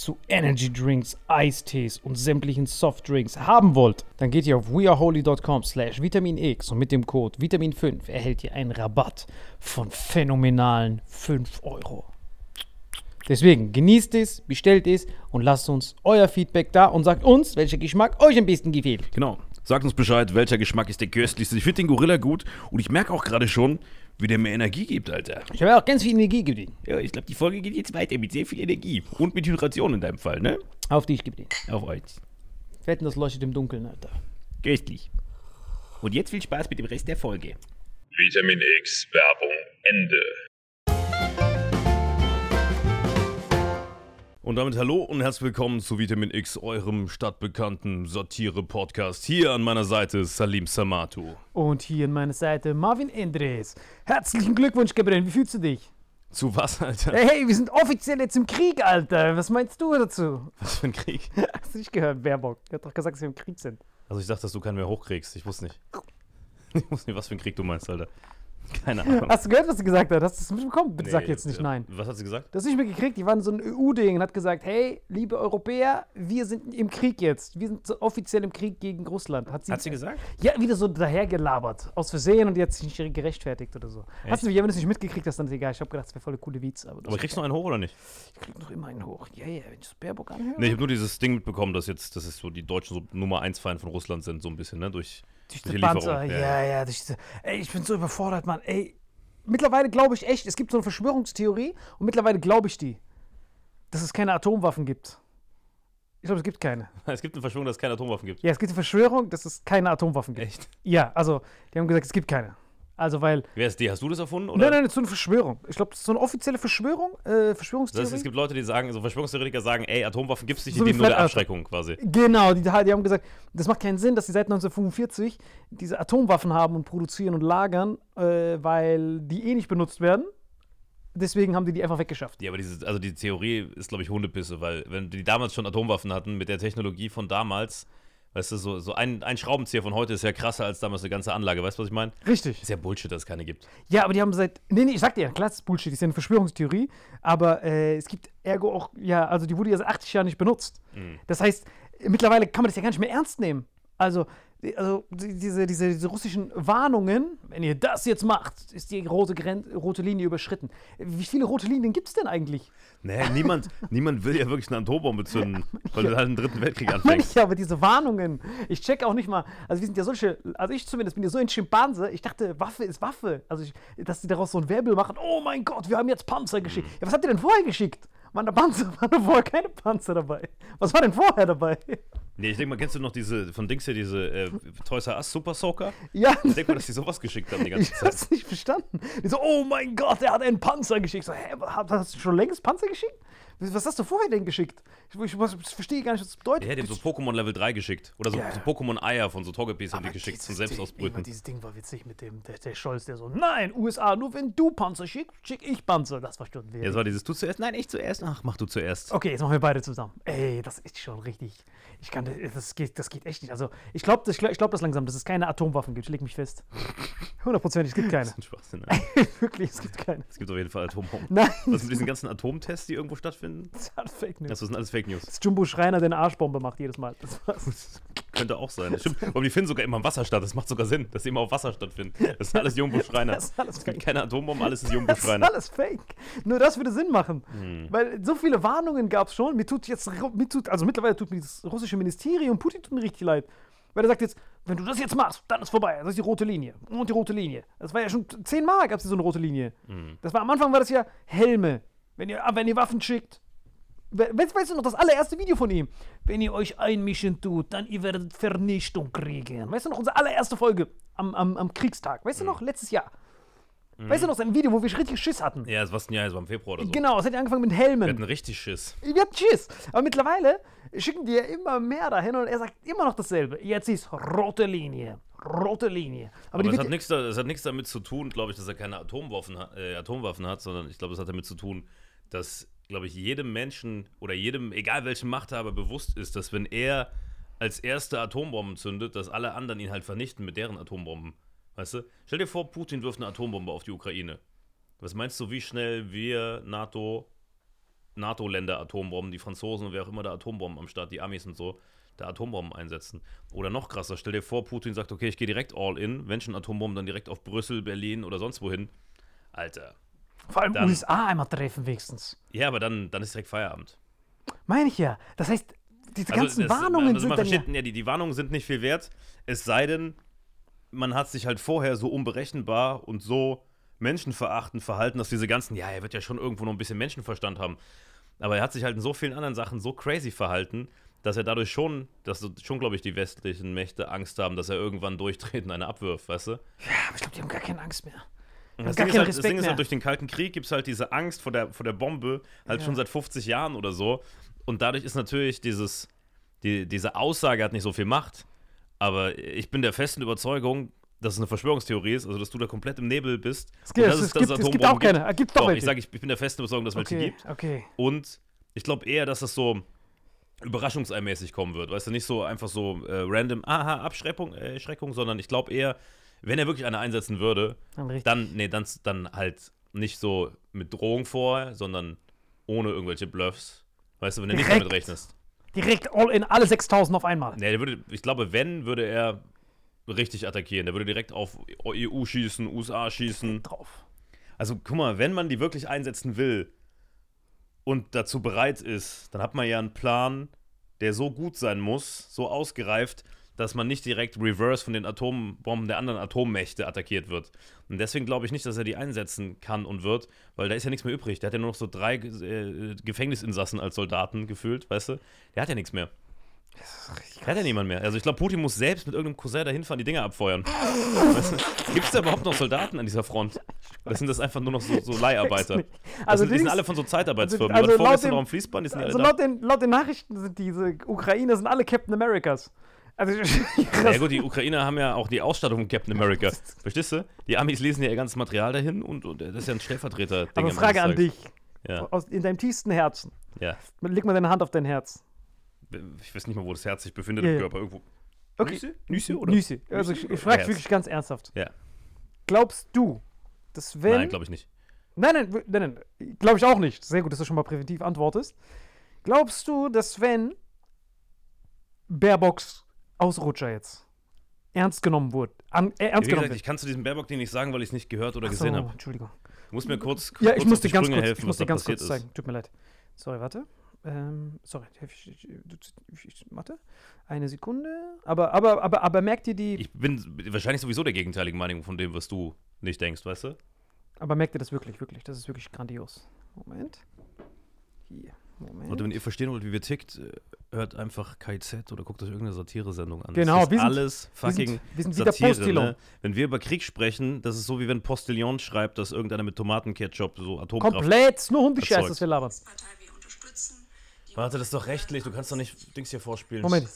zu Energy Drinks, Eistees und sämtlichen Softdrinks haben wollt, dann geht ihr auf weareholy.com slash vitaminx und mit dem Code Vitamin5 erhält ihr einen Rabatt von phänomenalen 5 Euro. Deswegen genießt es, bestellt es und lasst uns euer Feedback da und sagt uns, welcher Geschmack euch am besten gefällt. Genau. Sagt uns Bescheid, welcher Geschmack ist der köstlichste. Ich finde den Gorilla gut und ich merke auch gerade schon, wie der mir Energie gibt, Alter. Ich habe ja auch ganz viel Energie gegeben. Ja, ich glaube, die Folge geht jetzt weiter mit sehr viel Energie. Und mit Hydration in deinem Fall, ne? Auf dich gegeben. Auf euch. Fetten, das leuchtet im Dunkeln, Alter. Köstlich. Und jetzt viel Spaß mit dem Rest der Folge. Vitamin X Werbung Ende. Und damit hallo und herzlich willkommen zu Vitamin X, eurem stadtbekannten Satire-Podcast. Hier an meiner Seite Salim Samatu. Und hier an meiner Seite Marvin Endres. Herzlichen Glückwunsch, Gabriel. Wie fühlst du dich? Zu was, Alter? Hey, wir sind offiziell jetzt im Krieg, Alter. Was meinst du dazu? Was für ein Krieg? Hast du nicht gehört, Baerbock? Er hat doch gesagt, dass wir im Krieg sind. Also ich dachte, dass du keinen mehr hochkriegst. Ich wusste nicht. Ich wusste nicht, was für ein Krieg du meinst, Alter. Keine Ahnung. Hast du gehört, was sie gesagt hat? Hast du es mitbekommen? Bitte sag Nee, jetzt nicht ja. nein. Was hat sie gesagt? Das du nicht mitgekriegt. Die waren so ein EU-Ding und hat gesagt, hey, liebe Europäer, wir sind im Krieg jetzt. Wir sind so offiziell im Krieg gegen Russland. Hat sie, Hat sie gesagt? Ja, wieder so dahergelabert. Aus Versehen und die hat sich nicht gerechtfertigt oder so. Hast du, ja, wenn du es nicht mitgekriegt hast, dann ist egal. Ich habe gedacht, das wäre voll coole Witz. Aber, Aber kriegst du noch einen hoch oder nicht? ich krieg noch immer einen hoch. Ja, ja, wenn ich das Baerbock anhöre. Nee, ich habe nur dieses Ding mitbekommen, dass jetzt, dass es so die Deutschen so Nummer 1 Feind von Russland sind, so ein bisschen, ne? Durch, Durch die die Panzer. Lieferung. Ja, ja. durch diese, ey, ich bin so überfordert, Mann. Ey, mittlerweile glaube ich echt, es gibt so eine Verschwörungstheorie und mittlerweile glaube ich die, dass es keine Atomwaffen gibt. Ich glaube, es gibt keine. Es gibt eine Verschwörung, dass es keine Atomwaffen gibt. Ja, es gibt eine Verschwörung, dass es keine Atomwaffen gibt. Echt? Ja, also, die haben gesagt, es gibt keine. Also, weil. Wer ist die? Hast du das erfunden? Oder? Nein, nein, das ist so eine Verschwörung. Ich glaube, das ist so eine offizielle Verschwörung, äh, Das Verschwörungstheorie. heißt, es gibt Leute, die sagen, so Verschwörungstheoretiker sagen, ey, Atomwaffen gibt es nicht, So die nur der. Abschreckung quasi. Genau, die, die haben gesagt, das macht keinen Sinn, dass sie seit 1945 diese Atomwaffen haben und produzieren und lagern, äh, weil die eh nicht benutzt werden. Deswegen haben die die einfach weggeschafft. Ja, aber diese, also die Theorie ist, glaube ich, Hundepisse, weil wenn die damals schon Atomwaffen hatten, mit der Technologie von damals, weißt du, so, so ein, ein Schraubenzieher von heute ist ja krasser als damals eine ganze Anlage. Weißt du, was ich meine? Richtig. Ist ja Bullshit, dass es keine gibt. Ja, aber die haben seit. Nee, nee, ich sag dir, ja, klar, das ist Bullshit, das ist ja eine Verschwörungstheorie. Aber äh, es gibt ergo auch, ja, also die wurde ja seit 80 Jahren nicht benutzt. Das heißt, mittlerweile kann man das ja gar nicht mehr ernst nehmen. Also, also die- diese, diese, diese russischen Warnungen, wenn ihr das jetzt macht, ist die rote, Gren rote Linie überschritten. Wie viele rote Linien gibt es denn eigentlich? Nee, niemand, niemand will ja wirklich eine Atombombe zünden, weil du halt einen dritten Weltkrieg anfängst. ja, aber diese Warnungen. Ich check auch nicht mal. Also, wir sind ja solche. Also, ich zumindest bin ja so ein Schimpanse. Ich dachte, Waffe ist Waffe. Also, ich, dass die daraus so ein Werbel machen. Oh mein Gott, wir haben jetzt Panzer geschickt. Ja, was habt ihr denn vorher geschickt? Waren da Panzer? Waren da vorher keine Panzer dabei? Was war denn vorher dabei? Nee, ich denke mal, kennst du noch diese, von Dings hier, diese äh, Toys R Us Super Soaker? Ja, Ich denke mal, dass die sowas geschickt haben die ganze ich Zeit. hab's nicht verstanden. Die so, oh mein Gott, er hat einen Panzer geschickt. So, hä, hast du schon längst Panzer geschickt? Was hast du vorher denn geschickt? Ich, ich, ich, verstehe gar nicht, was das bedeutet. Ja, die haben so Pokémon Level 3 geschickt. Oder so, Ja. so Pokémon-Eier von so Togepi's haben die geschickt zum Selbstausbrüten. Dieses Ding war witzig mit dem, der, der Scholz, der so, nein, USA, nur wenn du Panzer schickst, schick ich Panzer. Das war schon Ja, weird. das war dieses, du zuerst? Nein, ich zuerst. Ach, mach du zuerst. Okay, jetzt machen wir beide zusammen. Ey, das ist schon richtig. Ich kann, das geht, das geht echt nicht. Also, ich glaube ich glaub, ich glaub das langsam, dass es keine Atomwaffen gibt. Ich leg mich fest. Hundertprozentig, es gibt keine. Das ist ein Schwachsinn. Alter. Wirklich, es gibt keine. Es gibt auf jeden Fall Atombomben. Nein, Was mit diesen ganzen Atomtests, die irgendwo stattfinden? das ist alles Fake News. Das sind alles Fake News. Das Jumbo Schreiner, der eine Arschbombe macht jedes Mal. Das war's. Könnte auch sein. Das Stimmt. Aber die finden sogar immer im Wasser statt. Das macht sogar Sinn, dass sie immer auf Wasser stattfinden. Das ist alles Jumbo Schreiner. Das ist alles Es gibt fake. keine Atombomben, alles ist Jumbo Das ist Schreiner. alles fake. Nur das würde Sinn machen. Hm. Weil so viele Warnungen gab es schon. Mir tut jetzt, mir tut, also mittlerweile tut mir das russische Ministerium, Putin tut mir richtig leid. Weil er sagt jetzt, wenn du das jetzt machst, dann ist vorbei. Das ist die rote Linie. Und die rote Linie. Das war ja schon zehnmal gab es so eine rote Linie. Hm. Das war am Anfang war das ja Helme. Wenn ihr, ah, wenn ihr Waffen schickt. We- Weißt, du noch das allererste Video von ihm? Wenn ihr euch einmischen tut, dann ihr werdet Vernichtung kriegen. Weißt du noch, unsere allererste Folge am, am, am Kriegstag? Weißt du noch, letztes Jahr? Weißt du noch, sein Video, wo wir richtig Schiss hatten? Ja, das war ein Jahr, das war im Februar oder so. Genau, es hat angefangen mit Wir Helmen. hatten richtig Schiss. Wir hatten Schiss. Aber mittlerweile schicken die ja immer mehr dahin und er sagt immer noch dasselbe. Jetzt ist rote Linie. Rote Linie. Aber, Aber es wird, hat, nichts, da- es hat nichts damit zu tun, glaube ich, dass er keine Atomwaffen, äh, Atomwaffen hat, sondern ich glaube, es hat damit zu tun, dass, glaube ich, jedem Menschen oder jedem, egal welchem Machthaber, bewusst ist, dass wenn er als erster Atombomben zündet, dass alle anderen ihn halt vernichten mit deren Atombomben. Weißt du? Stell dir vor, Putin wirft eine Atombombe auf die Ukraine. Was meinst du, wie schnell wir NATO, NATO-Länder Atombomben, die Franzosen und wer auch immer da Atombomben am Start, die Amis und so, da Atombomben einsetzen? Oder noch krasser, stell dir vor, Putin sagt, okay, ich gehe direkt all in, wenn schon Atombomben, dann direkt auf Brüssel, Berlin oder sonst wohin. Alter. Vor allem dann- USA einmal treffen wenigstens. Ja, aber dann, dann ist direkt Feierabend. Meine ich ja. Das heißt, diese ganzen das- Warnungen also sind dann ja... ja, die, die Warnungen sind nicht viel wert, es sei denn, man hat sich halt vorher so unberechenbar und so menschenverachtend verhalten, dass diese ganzen, ja, er wird ja schon irgendwo noch ein bisschen Menschenverstand haben, aber er hat sich halt in so vielen anderen Sachen so crazy verhalten, dass er dadurch schon, dass schon, glaube ich, die westlichen Mächte Angst haben, dass er irgendwann durchtreten eine abwirft, weißt du? Ja, aber ich glaube, die haben gar keine Angst mehr. Haben Das Ding, ist halt, das Ding ist mehr. halt, durch den Kalten Krieg gibt es halt diese Angst vor der, vor der Bombe, halt Ja. schon seit 50 Jahren oder so. Und dadurch ist natürlich dieses, die, diese Aussage hat nicht so viel Macht. Aber ich bin der festen Überzeugung, dass es eine Verschwörungstheorie ist, also dass du da komplett im Nebel bist. Es gibt- und dass es gibt- es gibt auch keine. Es gibt doch doch, ich welche. sage, ich bin der festen Überzeugung, dass es welche okay, gibt. okay. Und ich glaube eher, dass das so überraschungseimäßig kommen wird. Weißt du, nicht so einfach so äh, random, aha, Abschreckung, äh, Schreckung, sondern ich glaube eher, wenn er wirklich eine einsetzen würde, Dann dann, nee, dann, dann halt nicht so mit Drohung vor, sondern ohne irgendwelche Bluffs. Weißt du, wenn du nicht damit rechnest. Direkt all in alle 6000 auf einmal. Nee, der würde, ich glaube, wenn, würde er richtig attackieren. Der würde direkt auf EU schießen, USA schießen. Drauf. Also guck mal, wenn man die wirklich einsetzen will und dazu bereit ist, dann hat man ja einen Plan, der so gut sein muss, so ausgereift, dass man nicht direkt reverse von den Atombomben der anderen Atommächte attackiert wird. Und deswegen glaube ich nicht, dass er die einsetzen kann und wird, weil da ist ja nichts mehr übrig. Der hat ja nur noch so drei äh, Gefängnisinsassen als Soldaten gefühlt, weißt du? Der hat ja nichts mehr. Der hat ja niemand mehr. Also ich glaube, Putin muss selbst mit irgendeinem Cousin dahin fahren, die Dinger abfeuern. weißt du? Gibt es da überhaupt noch Soldaten an dieser Front? Oder sind das einfach nur noch so, so Leiharbeiter? Also Also die sind alle von so Zeitarbeitsfirmen. also die waren laut dem- noch am Fließband, die sind Also alle laut den, laut den Nachrichten sind diese Ukrainer sind alle Captain Americas. Also. Ja gut, die Ukrainer haben ja auch die Ausstattung von Captain America. Verstehst du? Die Amis lesen ja ihr ganzes Material dahin und, und das ist ja ein Stellvertreter. aber Frage an dich. Ja, Aus, in deinem tiefsten Herzen. ja. Leg mal deine Hand auf dein Herz. Ich weiß nicht mal, wo das Herz sich befindet Ja, im. Körper. Irgendwo. Okay. Nüsse? Nüsse oder? Nüsse. Also ich, ich frage wirklich ganz ernsthaft. Ja. Glaubst du, dass wenn. Nein, glaube ich nicht. Nein, nein, nein, nein. Glaube ich auch nicht. Sehr gut, dass du schon mal präventiv antwortest. Glaubst du, dass wenn Baerbocks Ausrutscher jetzt ernst genommen wurde, an, äh, ernst Wie genommen gesagt, ich kann zu diesem Baerbock den nicht sagen, weil ich es nicht gehört oder so, gesehen habe. Entschuldigung. Du musst mir kurz, Ja, kurz ich auf muss die dir ganz Sprünge kurz, helfen, ich muss da ganz kurz ist. zeigen. Tut mir leid. Sorry, warte. Ähm, sorry, ich, ich, ich, ich, warte. Eine Sekunde. Aber, aber, aber, aber merkt ihr die. Ich bin wahrscheinlich sowieso der gegenteiligen Meinung von dem, was du nicht denkst, weißt du? aber merkt ihr das wirklich, wirklich? Das ist wirklich grandios. Moment. Hier. Moment. Und wenn ihr verstehen wollt, wie wir tickt, äh, hört einfach KZ oder guckt euch irgendeine Satire-Sendung an. Genau, das ist wir sind- alles wir sind- fucking wir sind Satire. Postillon. Ne? Wenn wir über Krieg sprechen, das ist so wie wenn Postillon schreibt, dass irgendeiner mit Tomatenketchup so Atomkraft. Komplett, nur Hundescheiß, das wir labern. Warte, das ist doch rechtlich, du kannst doch nicht Dings hier vorspielen. Moment.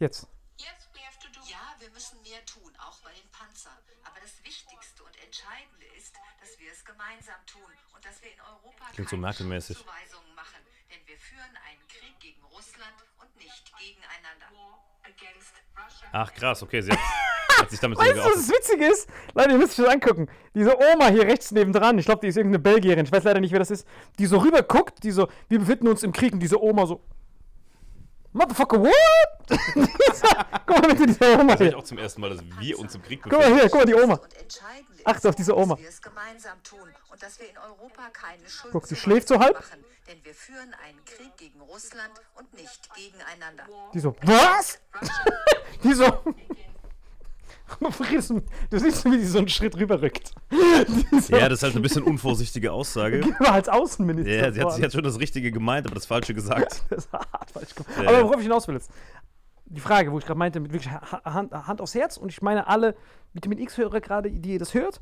Jetzt. Ja, wir müssen mehr tun, auch bei den Panzern. Aber das Wichtigste und Entscheidende ist, dass wir es gemeinsam tun und dass wir in Europa Klingt so Merkel-mäßig. Schuldzuweisungen machen. Denn wir führen einen Krieg gegen Russland und nicht gegeneinander. Ach krass, okay, sie hat, hat sich damit so Weißt du, was das Witzige ist? Leute, ihr müsst euch das angucken. Diese Oma hier rechts nebendran, ich glaube, die ist irgendeine Belgierin, ich weiß leider nicht, wer das ist, die so rüber guckt, die so, wir befinden uns im Krieg und diese Oma so, Motherfucker, what? Guck mal bitte, diese Oma Das hier. auch zum ersten Mal, dass wir uns im Krieg Guck mal befinden. hier, guck mal, die Oma. Ist, auf diese Oma. dass wir es gemeinsam tun und dass wir in Europa keine Schuld Guck, sie schläft so halb. machen. Denn wir führen einen Krieg gegen Russland und nicht gegeneinander. Die so, was? die so, du siehst, wie die so einen Schritt rüberrückt. Ja, das ist halt eine bisschen unvorsichtige Aussage. war als Außenminister. Ja, sie hat, sie hat schon das Richtige gemeint, aber das Falsche gesagt. Das hart falsch gemacht. Ja, Aber worauf ich hinaus will jetzt. Die Frage, wo ich gerade meinte, mit wirklich Ha- Hand, Hand aufs Herz und ich meine alle Vitamin X-Hörer gerade, die ihr das hört,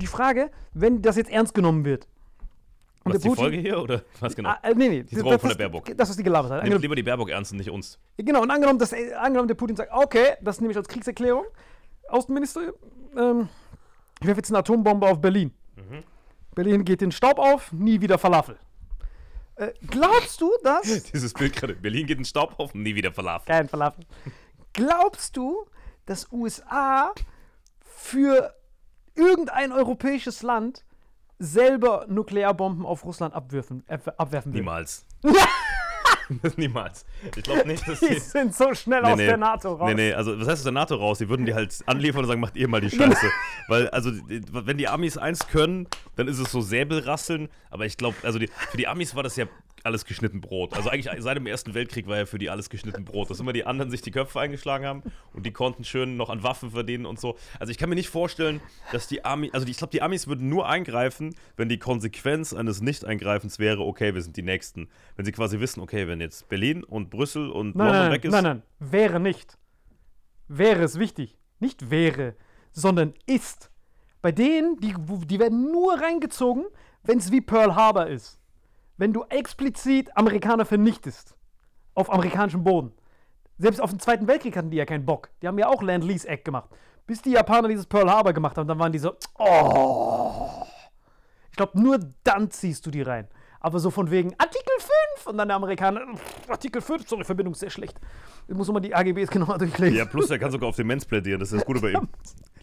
die Frage, wenn das jetzt ernst genommen wird. Und Was, der die Putin- Folge hier oder was genau? Ah, äh, nee, nee. Die Drohung von das, der Baerbock. Das, was die gelabert hat. Angenommen, lieber die Baerbock ernst und nicht uns. genau, und angenommen, dass, angenommen, der Putin sagt, okay, das nehme ich als Kriegserklärung. Außenminister, ähm, ich werfe jetzt eine Atombombe auf Berlin. Mhm. Berlin geht den Staub auf, nie wieder Falafel. Äh, glaubst du, dass Dieses Bild gerade. Berlin geht in Staubhaufen, nie wieder Falafel. Kein Falafel. Glaubst du, dass USA für irgendein europäisches Land selber Nuklearbomben auf Russland abwerfen, äh, abwerfen will? Niemals. Niemals. Ich glaube nicht, dass Die die. sind so schnell aus der NATO raus. Nee, nee, also was heißt aus der NATO raus? Die würden die halt anliefern und sagen, macht ihr mal die Genau. Scheiße. Weil, also, die- wenn die Amis eins können, dann ist es so Säbelrasseln. Aber ich glaube, also die, für die Amis war das ja alles geschnitten Brot. Also eigentlich seit dem Ersten Weltkrieg war ja für die alles geschnitten Brot. Dass immer die anderen sich die Köpfe eingeschlagen haben und die konnten schön noch an Waffen verdienen und so. Also ich kann mir nicht vorstellen, dass die Amis, also ich glaube, die Amis würden nur eingreifen, wenn die Konsequenz eines Nicht-Eingreifens wäre, okay, wir sind die Nächsten. Wenn sie quasi wissen, okay, wenn jetzt Berlin und Brüssel und Nein, London nein, weg ist. nein, nein, wäre nicht. Wäre es wichtig. Nicht wäre, sondern ist. Bei denen, die, die werden nur reingezogen, wenn es wie Pearl Harbor ist. Wenn du explizit Amerikaner vernichtest. Auf amerikanischem Boden. Selbst auf den Zweiten Weltkrieg hatten die ja keinen Bock. Die haben ja auch Land-Lease-Act gemacht. Bis die Japaner dieses Pearl Harbor gemacht haben, dann waren die so, oh. Ich glaube, nur dann ziehst du die rein. Aber so von wegen Artikel F und dann der Amerikaner, Artikel 5, sorry, Verbindung ist sehr schlecht. Ich muss immer die AGBs genau mal durchlesen. Ja, plus der kann sogar auf Demenz plädieren, das ist das Gute bei ihm.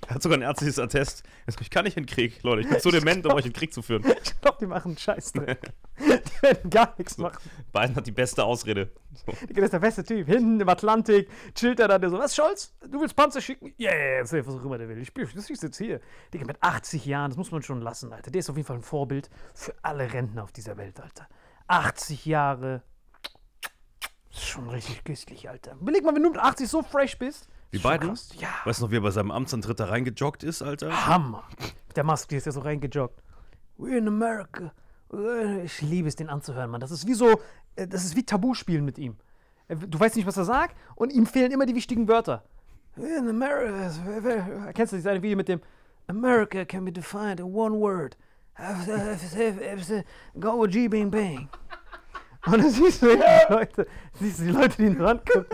Er hat sogar ein ärztliches Attest. Ich kann nicht in den Krieg, Leute. Ich bin zu dement, um euch in den Krieg zu führen. Ich glaube, die machen einen Scheißdreck. werden gar nichts machen. Biden hat die beste Ausrede. So. Das ist der beste Typ. Hinten im Atlantik chillt er da, der so, was, Scholz? Du willst Panzer schicken? Ja, yeah, yeah, was auch immer der will. Ich, bin- das ist jetzt hier. Digga, mit 80 Jahren, das muss man schon lassen, Alter. Der ist auf jeden Fall ein Vorbild für alle Rentner auf dieser Welt, Alter. 80 Jahre. Das ist schon richtig köstlich, Alter. Überleg mal, wenn du mit 80 so fresh bist. Wie Biden? Ja. Weißt du noch, wie er bei seinem Amtsantritt da reingejoggt ist, Alter? Hammer. Mit der Maske, die ist ja so reingejoggt. We're in America. Ich liebe es, den anzuhören, Mann. Das ist wie so, äh, das ist wie Tabuspielen mit ihm. Äh, Du weißt nicht, was er sagt und ihm fehlen immer die wichtigen Wörter. In America. Kennst du dieses Video mit dem America can be defined in one word. Go G Bing Bang. Und dann siehst du die Leute, siehst du die Leute, die ihn angucken.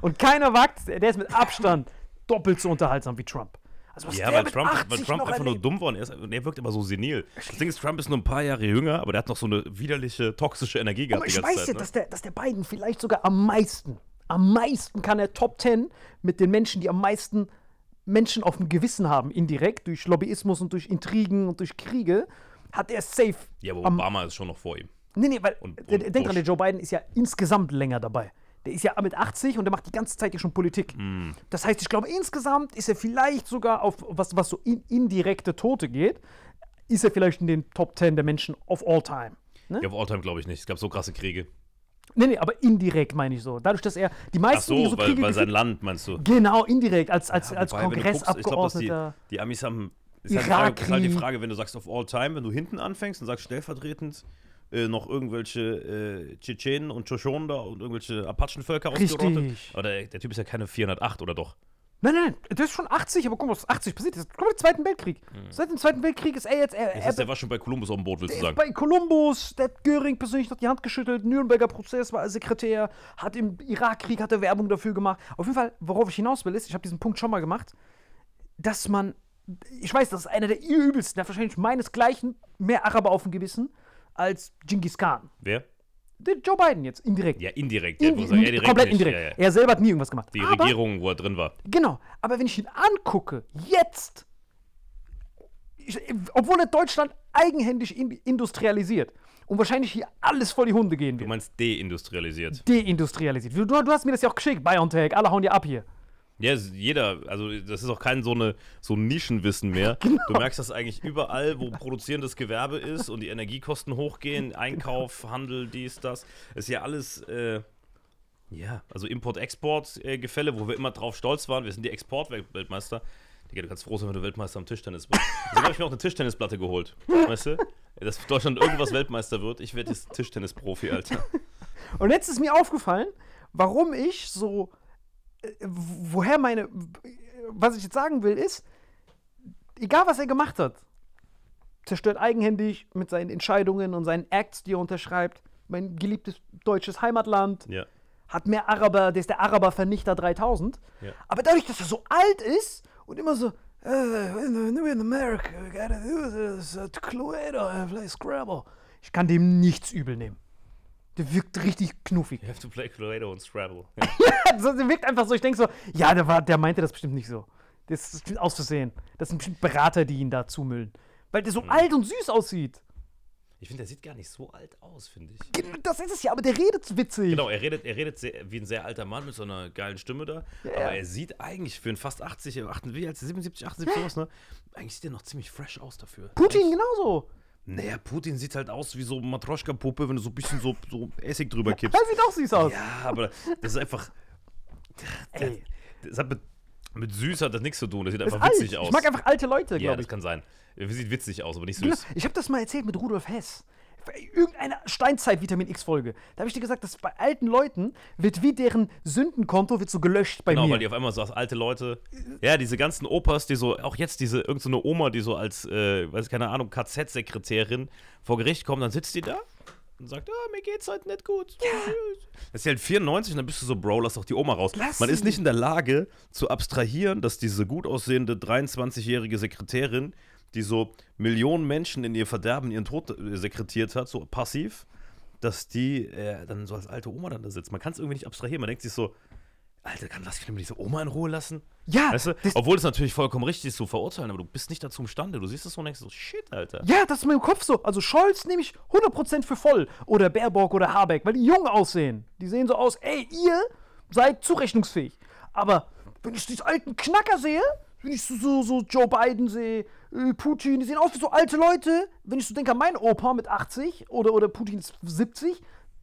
Und keiner wagt, der ist mit Abstand doppelt so unterhaltsam wie Trump. Also was Ja, weil Trump, 80 weil Trump einfach nur erlebt. dumm war und er, ist, und er wirkt immer so senil. Das Ding ist, Trump ist nur ein paar Jahre jünger, aber der hat noch so eine widerliche, toxische Energie gehabt Aber ich weiß ja, Zeit. Ne? dass, der, dass der Biden vielleicht sogar am meisten, am meisten kann er Top 10 mit den Menschen, die am meisten Menschen auf dem Gewissen haben, indirekt, durch Lobbyismus und durch Intrigen und durch Kriege, hat er safe. Ja, aber am, Obama ist schon noch vor ihm. Nee, nee, weil, Und- und denk dran, Bush. der Joe Biden ist ja insgesamt länger dabei. Der ist ja mit 80 und der macht die ganze Zeit ja schon Politik. Hm. Das heißt, ich glaube, insgesamt ist er vielleicht sogar auf, was, was so in, indirekte Tote geht, ist er vielleicht in den Top 10 der Menschen of all time. Ne? Ja, auf Alltime glaube ich nicht. Es gab so krasse Kriege. Nee, nee, aber indirekt meine ich so. Dadurch, dass er die Ach meisten, die so, so weil, Kriege weil sein Land, meinst du? Genau, indirekt, als, als, als Wobei, guckst, Ich glaube, dass die, Kongressabgeordneter. die Amis haben. Ist halt, die Frage, ist halt die. Frage, wenn du sagst auf All Time, wenn du hinten anfängst und sagst stellvertretend äh, noch irgendwelche äh, Tschetschenen und Tschoschonen da und irgendwelche Apachenvölker ausgerottet. Aber der, der Typ ist ja keine 408, oder doch? Nein, nein, nein, das ist schon 80, aber guck mal, was 80 passiert ist. Guck mal, den Zweiten Weltkrieg. Seit dem Zweiten Weltkrieg ist er jetzt. Er, Das er, heißt, der war schon bei Columbus auf dem Boot, willst du der sagen? bei Kolumbus, der hat Göring persönlich noch die Hand geschüttelt, Nürnberger Prozess war er Sekretär, hat im Irakkrieg hat er Werbung dafür gemacht. Auf jeden Fall, worauf ich hinaus will, ist, ich habe diesen Punkt schon mal gemacht, dass man, ich weiß, das ist einer der übelsten, der hat wahrscheinlich meinesgleichen mehr Araber auf dem Gewissen als Genghis Khan. Wer? Der Joe Biden jetzt, indirekt. Ja, indirekt. Indi- ja, muss sagen, er direkt komplett nicht. indirekt. Ja, ja. Er selber hat nie irgendwas gemacht. Die aber, Regierung, wo er drin war. Genau, aber wenn ich ihn angucke, jetzt, ich, obwohl er Deutschland eigenhändig in, industrialisiert und wahrscheinlich hier alles vor die Hunde gehen Du wird, meinst deindustrialisiert. deindustrialisiert. Du, du hast mir das ja auch geschickt, BioNTech, alle hauen dir ab hier. Ja, jeder, also das ist auch kein so, eine, so ein Nischenwissen mehr. Genau. Du merkst das eigentlich überall, wo produzierendes Gewerbe ist und die Energiekosten hochgehen, Einkauf, Handel, dies, das. Ist ja alles, äh, ja, also Import-Export-Gefälle, wo wir immer drauf stolz waren. Wir sind die Exportweltmeister. Digga, du kannst froh sein, wenn du Weltmeister am Tischtennis bist. Deswegen habe ich mir auch eine Tischtennisplatte geholt. Weißt du? Dass Deutschland irgendwas Weltmeister wird. Ich werde jetzt Tischtennis-Profi, Alter. Und jetzt ist mir aufgefallen, warum ich so, äh, woher meine, was ich jetzt sagen will, ist, egal was er gemacht hat, zerstört eigenhändig mit seinen Entscheidungen und seinen Acts, die er unterschreibt, mein geliebtes deutsches Heimatland, Ja. hat mehr Araber, der ist der Araber-Vernichter 3000. Ja. Aber dadurch, dass er so alt ist und immer so, "Uh, we're in America, we gotta do this, uh, Cluedo, play Scrabble. Ich kann dem nichts übel nehmen. Der wirkt richtig knuffig. You have to play Cluedo und Scrabble. So, der wirkt einfach so, ich denke so, ja, der, war, der meinte das bestimmt nicht so. Das ist aus Versehen. Das sind bestimmt Berater, die ihn da zumüllen. Weil der so alt und süß aussieht. Ich finde, der sieht gar nicht so alt aus, finde ich. Gen- Das ist es ja, aber der redet witzig. Genau, er redet, er redet sehr, wie ein sehr alter Mann mit so einer geilen Stimme da. Ja. Aber er sieht eigentlich für einen fast 80, 8, wie alt, 77, 78, sowas, ne? Eigentlich sieht er noch ziemlich fresh aus dafür. Putin genauso. Naja, Putin sieht halt aus wie so Matroschka-Puppe, wenn du so ein bisschen so, so Essig drüber kippst. Er sieht auch süß aus. Ja, aber das ist einfach. Ey, Das hat mit, mit süß hat das nichts zu tun. Das sieht das einfach alt. witzig aus. Ich mag einfach alte Leute, ja, glaube das ich. kann sein. Er sieht witzig aus, aber nicht Genau. süß. Ich habe das mal erzählt mit Rudolf Hess. Irgendeine Steinzeit-Vitamin X-Folge. Da habe ich dir gesagt, dass bei alten Leuten wird wie deren Sündenkonto wird so gelöscht bei Genau, mir. weil die auf einmal so als alte Leute, ja, diese ganzen Opas, die so, auch jetzt diese, irgendeine so Oma, die so als, äh, weiß keine Ahnung, KZ-Sekretärin vor Gericht kommt, dann sitzt die da und sagt, ah, mir geht's heute nicht gut. Das ist halt 94 und dann bist du so, Bro, lass doch die Oma raus. Lass Man ist nicht in der Lage zu abstrahieren, dass diese gut aussehende 23-jährige Sekretärin, die so Millionen Menschen in ihr Verderben, ihren Tod äh, sekretiert hat, so passiv, dass die äh, dann so als alte Oma dann da sitzt. Man kann es irgendwie nicht abstrahieren. Man denkt sich so, Alter, kann lass ich mir diese Oma in Ruhe lassen? Ja, Weißt du? das- Obwohl es natürlich vollkommen richtig ist zu verurteilen, aber du bist nicht dazu imstande. Du siehst es so und denkst so, shit, Alter. Ja, das ist in meinem Kopf so. Also Scholz nehme ich 100% für voll. Oder Baerbock oder Habeck, weil die jung aussehen. Die sehen so aus, ey, ihr seid zurechnungsfähig. Aber wenn ich diese alten Knacker sehe, wenn ich so, so, so Joe Biden sehe, Putin, die sehen aus wie so alte Leute. Wenn ich so denke an meinen Opa mit 80 oder, oder Putin ist 70,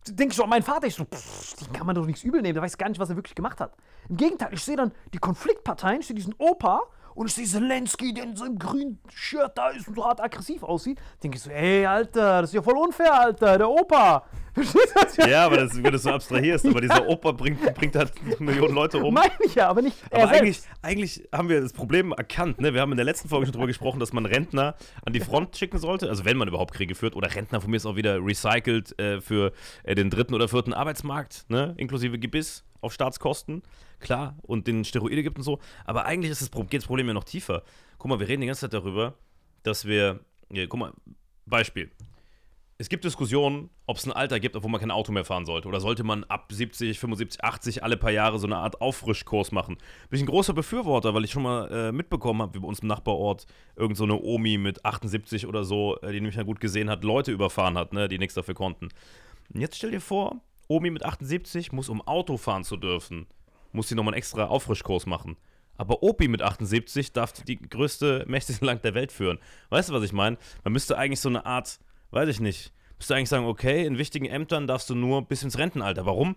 denke ich so an meinen Vater. Ich so, den kann man doch nichts übel nehmen. Der weiß gar nicht, was er wirklich gemacht hat. Im Gegenteil, ich sehe dann die Konfliktparteien, ich sehe diesen Opa und ich sehe Zelensky, der in so einem grünen Shirt da ist und so hart aggressiv aussieht. Denke ich so, ey, Alter, das ist ja voll unfair, Alter, der Opa. Verstehst du das? Ja, aber das, wenn du es so abstrahierst, aber dieser Opa bringt, bringt halt Millionen Leute um. Meine ich ja, aber nicht er Aber eigentlich, eigentlich haben wir das Problem erkannt. Ne? Wir haben in der letzten Folge schon darüber gesprochen, dass man Rentner an die Front schicken sollte. Also wenn man überhaupt Kriege führt. Oder Rentner von mir ist auch wieder recycelt äh, für äh, den dritten oder vierten Arbeitsmarkt. Ne? Inklusive Gebiss auf Staatskosten. Klar. Und den Steroide gibt und so. Aber eigentlich ist das, geht das Problem ja noch tiefer. Guck mal, wir reden die ganze Zeit darüber, dass wir. Ja, guck mal, Beispiel. Es gibt Diskussionen, ob es ein Alter gibt, wo man kein Auto mehr fahren sollte. Oder sollte man ab 70, 75, 80 alle paar Jahre so eine Art Auffrischkurs machen? Bin ich ein großer Befürworter, weil ich schon mal äh, mitbekommen habe, wie bei uns im Nachbarort irgend so eine Omi mit 78 oder so, äh, die nämlich ja gut gesehen hat, Leute überfahren hat, ne, die nichts dafür konnten. Und jetzt stell dir vor, Omi mit 78 muss, um Auto fahren zu dürfen, muss sie nochmal einen extra Auffrischkurs machen. Aber Opi mit 78 darf die größte, mächtigste Land der Welt führen. Weißt du, was ich meine? Man müsste eigentlich so eine Art, weiß ich nicht, müsste eigentlich sagen, okay, in wichtigen Ämtern darfst du nur bis ins Rentenalter. Warum?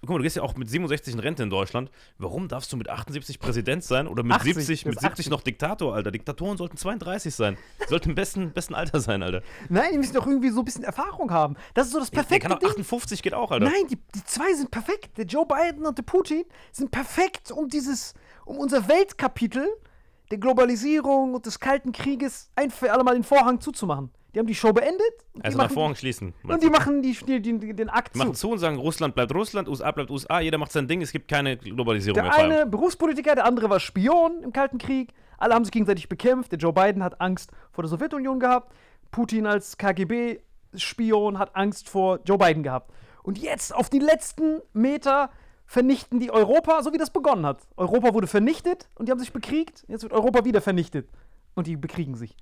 Guck mal, du gehst ja auch mit 67 in Rente in Deutschland. Warum darfst du mit 78 Präsident sein oder mit 80, 70, mit bis 70 noch Diktator, Alter? Diktatoren sollten 32 sein. Sollten im besten, besten Alter sein, Alter. Nein, die müssen doch irgendwie so ein bisschen Erfahrung haben. Das ist so das perfekte kann auch Ding. 58 geht auch, Alter. Nein, die, die zwei sind perfekt. Der Joe Biden und der Putin sind perfekt, um dieses, um unser Weltkapitel der Globalisierung und des Kalten Krieges ein für alle Mal den Vorhang zuzumachen. Die haben die Show beendet. Also nach Vorhang schließen. Und die machen die, die, die, den Akt Die machen zu. zu und sagen, Russland bleibt Russland, USA bleibt USA, jeder macht sein Ding, es gibt keine Globalisierung Der mehr. eine Feierabend. Berufspolitiker, der andere war Spion im Kalten Krieg. Alle haben sich gegenseitig bekämpft. Der Joe Biden hat Angst vor der Sowjetunion gehabt. Putin als KGB-Spion hat Angst vor Joe Biden gehabt. Und jetzt auf die letzten Meter vernichten die Europa, so wie das begonnen hat. Europa wurde vernichtet und die haben sich bekriegt. Jetzt wird Europa wieder vernichtet. Und die bekriegen sich.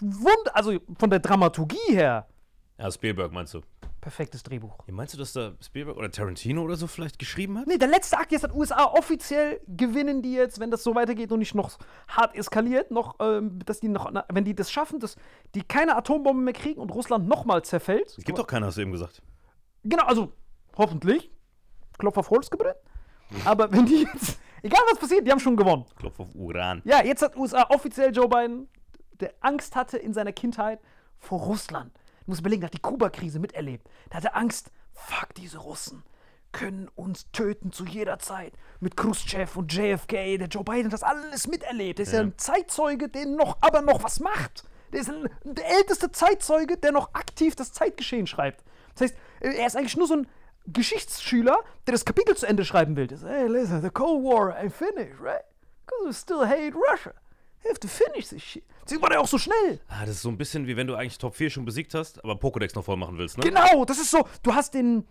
Wund also von der Dramaturgie her, Ja, Spielberg meinst du? perfektes Drehbuch. Ja, meinst du, dass da Spielberg oder Tarantino oder so vielleicht geschrieben hat? Nee, der letzte Akt jetzt hat USA offiziell gewinnen die jetzt, wenn das so weitergeht und nicht noch hart eskaliert, noch, ähm, dass die noch, na, wenn die das schaffen, dass die keine Atombomben mehr kriegen und Russland nochmal zerfällt. Es gibt doch keiner, hast du eben gesagt. Genau, also hoffentlich. Klopf auf Holz gebrannt. Aber wenn die jetzt, egal was passiert, die haben schon gewonnen. Klopf auf Uran. Ja, jetzt hat USA offiziell Joe Biden, der Angst hatte in seiner Kindheit vor Russland. Du musst überlegen, der hat die Kuba-Krise miterlebt. Da hatte Angst, fuck, diese Russen können uns töten zu jeder Zeit. Mit Khrushchev und JFK, der Joe Biden hat das alles miterlebt. Der ist ja, ein Zeitzeuge, der noch, aber noch was macht. Der ist ein, der älteste Zeitzeuge, der noch aktiv das Zeitgeschehen schreibt. Das heißt, er ist eigentlich nur so ein Geschichtsschüler, der das Kapitel zu Ende schreiben will. Das, hey, listen, the Cold War ain't finished, right? Because we still hate Russia. To finish this shit. Deswegen war der auch so schnell. Ah, das ist so ein bisschen wie wenn du eigentlich Top 4 schon besiegt hast, aber Pokédex noch voll machen willst, ne? Genau, das ist so, du hast den,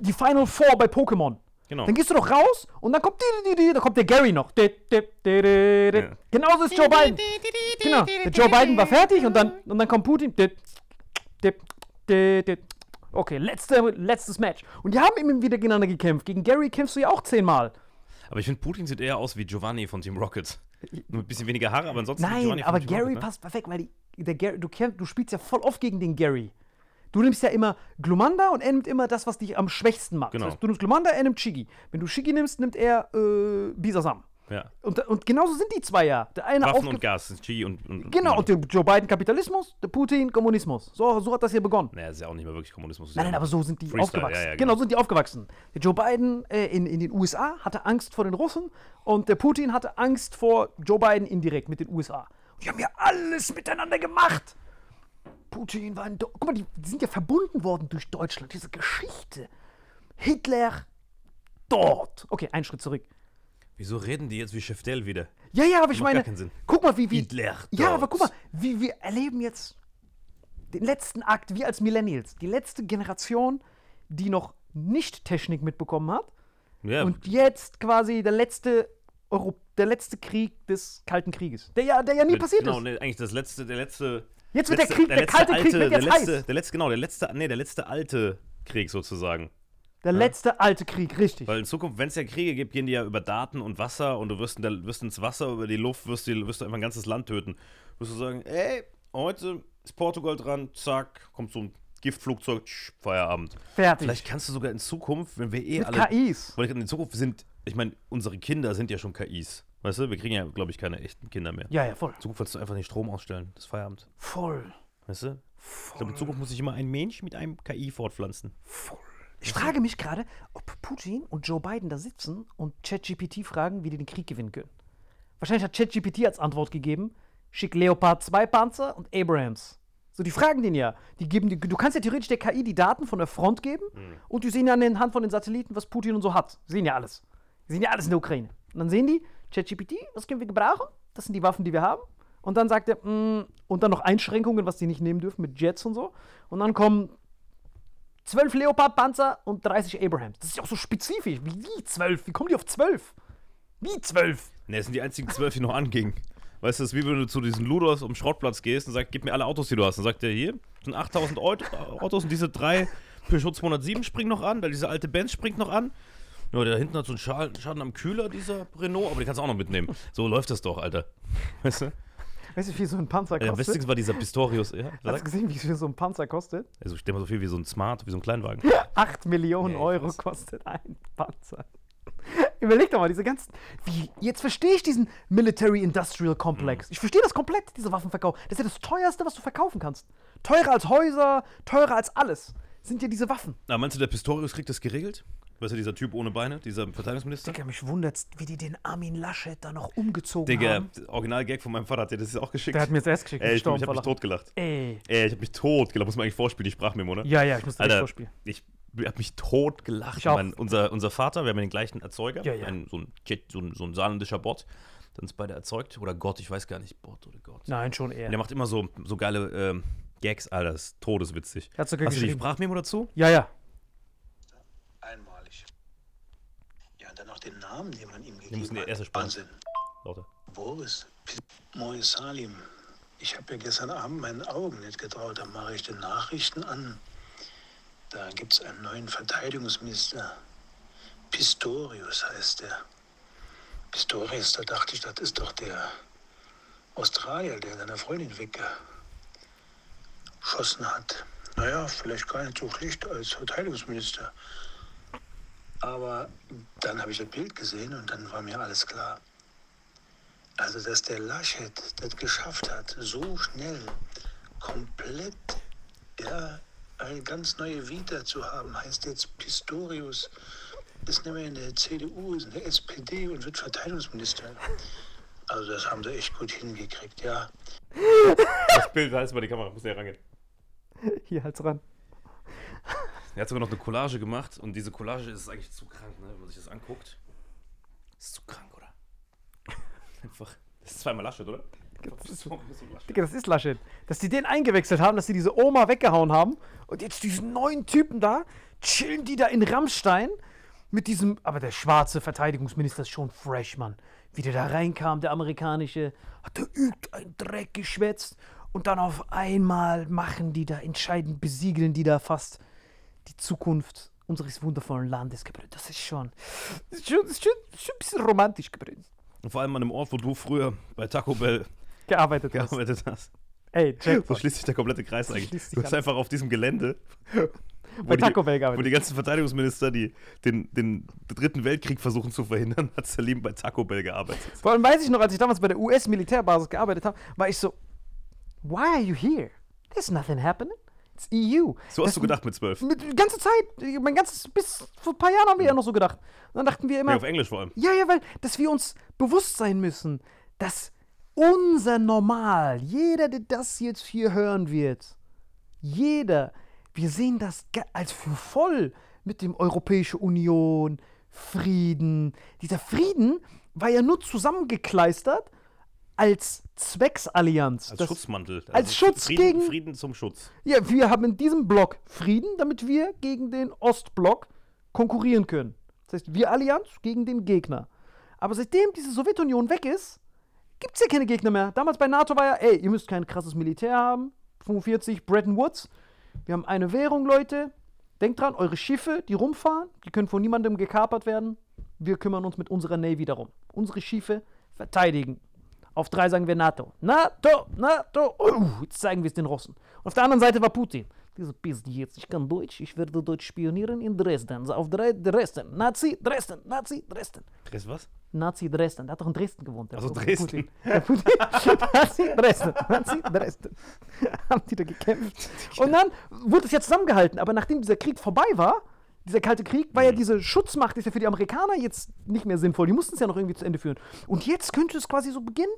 die Final Four bei Pokémon. Genau. Dann gehst du doch raus und dann kommt, die, die, die, dann kommt der Gary noch. Ja. Genauso ist Joe Biden. Genau, der Joe Biden war fertig und dann, und dann kommt Putin. Okay, letzte, letztes Match. Und die haben immer wieder gegeneinander gekämpft. Gegen Gary kämpfst du ja auch zehnmal. Aber ich finde, Putin sieht eher aus wie Giovanni von Team Rocket. Nur ein bisschen weniger Haare, aber ansonsten Nein, aber Gary Rocket, ne? passt perfekt, weil die, der Gary, du, du spielst ja voll oft gegen den Gary. Du nimmst ja immer Glumanda und er nimmt immer das, was dich am schwächsten macht. Genau. Das heißt, du nimmst Glumanda, er nimmt Shigi. Wenn du Shigi nimmst, nimmt er äh, Bisasam. Ja. Und, und genauso sind die zwei ja. Der eine Waffen und Gas, Chi und, und Genau, und der Joe Biden Kapitalismus, der Putin Kommunismus. So, so hat das hier begonnen. Naja, ist ja auch nicht mehr wirklich Kommunismus. Nein, nein, aber so sind die Freestyle, aufgewachsen. ja, ja, genau. genau. so sind die aufgewachsen. Der Joe Biden äh, in, in den USA hatte Angst vor den Russen und der Putin hatte Angst vor Joe Biden indirekt mit den USA. Und die haben ja alles miteinander gemacht. Putin war ein. Do Guck mal, die, die sind ja verbunden worden durch Deutschland. Diese Geschichte. Hitler dort. Okay, einen Schritt zurück. Wieso reden die jetzt wie Cheftel wieder? Ja, ja, aber ich meine, guck mal, wie, Hitler Ja, aber guck mal, wie wir erleben jetzt den letzten Akt, wir als Millennials, die letzte Generation, die noch nicht Technik mitbekommen hat. Ja, Und jetzt quasi der letzte, Euro der letzte Krieg des Kalten Krieges. Der ja, der ja nie passiert genau, ist. nee, eigentlich das letzte, der letzte. Jetzt wird der letzte- Krieg- der letzte Kalte Krieg alte, wird der jetzt letzte, heiß. Der letzte, genau, der letzte, nee, der letzte alte Krieg sozusagen. Der letzte alte Krieg, richtig. Weil in Zukunft, wenn es ja Kriege gibt, gehen die ja über Daten und Wasser und du wirst, in der, wirst ins Wasser, über die Luft, wirst, die, wirst du einfach ein ganzes Land töten. Wirst du sagen, ey, heute ist Portugal dran, zack, kommt so ein Giftflugzeug, tsch, Feierabend. Fertig. Vielleicht kannst du sogar in Zukunft, wenn wir eh Mit alle. KIs. Weil in Zukunft sind, ich meine, unsere Kinder sind ja schon KIs. Weißt du, wir kriegen ja, glaube ich, keine echten Kinder mehr. Ja, ja, voll. In Zukunft willst du einfach den Strom ausstellen, das ist Feierabend. Voll. Weißt du? Ich glaube, in Zukunft muss sich immer ein Mensch mit einem KI fortpflanzen. Ich frage mich gerade, ob Putin und Joe Biden da sitzen und ChatGPT fragen, wie die den Krieg gewinnen können. Wahrscheinlich hat ChatGPT als Antwort gegeben, schick Leopard 2 Panzer und Abrams. So, die fragen den ja. Die geben die, du kannst ja theoretisch der KI die Daten von der Front geben und die sehen ja anhand von den Satelliten, was Putin und so hat. Sehen ja alles. Die sehen ja alles in der Ukraine. Und dann sehen die, ChatGPT, was können wir gebrauchen? Das sind die Waffen, die wir haben. Und dann sagt er, mm, und dann noch Einschränkungen, was die nicht nehmen dürfen mit Jets und so. Und dann kommen 12 Leopard-Panzer und 30 Abrahams. Das ist ja auch so spezifisch. Wie, wie 12? Wie kommen die auf 12? Wie 12? Ne, das sind die einzigen zwölf, die noch angingen. Weißt du, das ist wie wenn du zu diesen Ludos um Schrottplatz gehst und sagst, gib mir alle Autos, die du hast. Dann sagt der hier, sind 8000 Eut- Autos und diese drei Peugeot 207 springen noch an, weil diese alte Benz springt noch an. Ja, der da hinten hat so einen Schaden, Schaden am Kühler, dieser Renault, aber den kannst du auch noch mitnehmen. So läuft das doch, Alter. Weißt du? Weißt du, wie viel so ein Panzer Ja, kostet? wichtigsten war dieser Pistorius. Ja, Hast du gesehen, wie viel so ein Panzer kostet? also stell mal so viel wie so ein Smart, wie so ein Kleinwagen. 8 Millionen Ja, ich Euro weiß. kostet ein Panzer. Überleg doch mal, diese ganzen. Wie, jetzt verstehe ich diesen Military-Industrial Complex. Mhm. Ich verstehe das komplett, dieser Waffenverkauf. Das ist ja das teuerste, was du verkaufen kannst. Teurer als Häuser, teurer als alles. Sind ja diese Waffen. Na, meinst du, der Pistorius kriegt das geregelt? Weißt du, dieser Typ ohne Beine, dieser Verteidigungsminister? Digga, mich wundert's, wie die den Armin Laschet da noch umgezogen Digga, haben. Original-Gag von meinem Vater hat dir das auch geschickt. Der hat mir das erst geschickt. Ey, ich, gestorben ich hab mich totgelacht. Ey. Ey, ich hab mich totgelacht. Muss man eigentlich vorspielen, die Sprachmemo, ne? Ja, ja, ich muss das vorspielen. ich hab mich totgelacht. Ich auch. Mein, unser, unser Vater, wir haben ja den gleichen Erzeuger. Ja, ja. Ein, so, ein so, ein, so ein saarländischer Bot. Dann ist beide erzeugt. Oder Gott, ich weiß gar nicht. Bot oder Gott. Nein, schon eher. Und der macht immer so, so geile ähm, Gags, Alter. Das ist todeswitzig. Hast du die geschrieben. Sprachmemo dazu? Ja, ja. Einmalig. Ja, und dann noch den Namen, den man ihm gegeben hat. erste. Wahnsinn. Lauter. Boris, Moin Salim. Ich habe ja gestern Abend meinen Augen nicht getraut. Da mache ich die Nachrichten an. Da gibt es einen neuen Verteidigungsminister. Pistorius heißt der. Pistorius, da dachte ich, das ist doch der Australier, der seine Freundin weggeschossen hat. Naja, vielleicht gar nicht so schlecht als Verteidigungsminister. Aber dann habe ich das Bild gesehen und dann war mir alles klar. Also, dass der Laschet das geschafft hat, so schnell, komplett, ja, eine ganz neue Vita zu haben, heißt jetzt Pistorius, ist nicht mehr in der CDU, ist in der SPD und wird Verteidigungsminister. Also, das haben sie echt gut hingekriegt, ja. Das Bild, da ist mal die Kamera, muss der rangehen. Hier, halt's ran. Er hat sogar noch eine Collage gemacht und diese Collage ist eigentlich zu krank, ne, wenn man sich das anguckt. ist zu krank, oder? Einfach. Das ist zweimal Laschet, oder? Das ist Laschet. Digga, das ist Laschet. Dass die den eingewechselt haben, dass die diese Oma weggehauen haben und jetzt diesen neuen Typen da, chillen die da in Rammstein mit diesem, aber der schwarze Verteidigungsminister ist schon fresh, Mann. Wie der da reinkam, der amerikanische, hat der übt ein Dreck geschwätzt und dann auf einmal machen die da, entscheiden, besiegeln die da fast die Zukunft unseres wundervollen Landes, Gabriel. Das ist schon, das ist schon, das ist schon, das ist schon ein bisschen romantisch, Gabriel. Und vor allem an einem Ort, wo du früher bei Taco Bell Gearbeitet hast. gearbeitet hast. Ey, check. So schließt sich der komplette Kreis eigentlich. schließt sich Du bist einfach auf diesem Gelände, Bei Taco Bell gearbeitet. wo die ganzen Verteidigungsminister die, den, den dritten Weltkrieg versuchen zu verhindern, hat Salim bei Taco Bell gearbeitet. Vor allem weiß ich noch, als ich damals bei der US-Militärbasis gearbeitet habe, war ich so, why are you here? There's nothing happening. It's EU. So hast du gedacht mit zwölf. Mit, die ganze Zeit, mein ganzes, bis vor ein paar Jahren haben wir ja noch so gedacht. Und dann dachten wir immer, Ja, auf Englisch vor allem. ja, ja, weil, dass wir uns bewusst sein müssen, dass unser Normal, jeder, der das jetzt hier hören wird, jeder, wir sehen das als für voll mit dem Europäische Union, Frieden. Dieser Frieden war ja nur zusammengekleistert als Zwecksallianz. Als Das- Schutzmantel. Also als Schutz Frieden, gegen- Frieden zum Schutz. Ja, wir haben in diesem Block Frieden, damit wir gegen den Ostblock konkurrieren können. Das heißt, wir Allianz gegen den Gegner. Aber seitdem diese Sowjetunion weg ist, gibt es ja keine Gegner mehr. Damals bei NATO war ja, ey, ihr müsst kein krasses Militär haben. 45 Bretton Woods. Wir haben eine Währung, Leute. Denkt dran, eure Schiffe, die rumfahren, die können von niemandem gekapert werden. Wir kümmern uns mit unserer Navy darum. Unsere Schiffe verteidigen. Auf drei sagen wir NATO. NATO, NATO. Oh, jetzt zeigen wir es den Russen. Und auf der anderen Seite war Putin. Diese Piste jetzt, ich kann Deutsch, ich werde Deutsch spionieren in Dresden. Auf drei Dresden. Nazi, Dresden, Nazi, Dresden. Chris, was? Nazi Dresden. Der hat doch in Dresden gewohnt. der Ach so, Putin. Dresden. Der Putin. Nazi Dresden. Nazi Dresden. Haben die da gekämpft. Und dann wurde es ja zusammengehalten. Aber nachdem dieser Krieg vorbei war, dieser kalte Krieg, war Mhm. ja diese Schutzmacht, ist ja für die Amerikaner jetzt nicht mehr sinnvoll. Die mussten es ja noch irgendwie zu Ende führen. Und jetzt könnte es quasi so beginnen,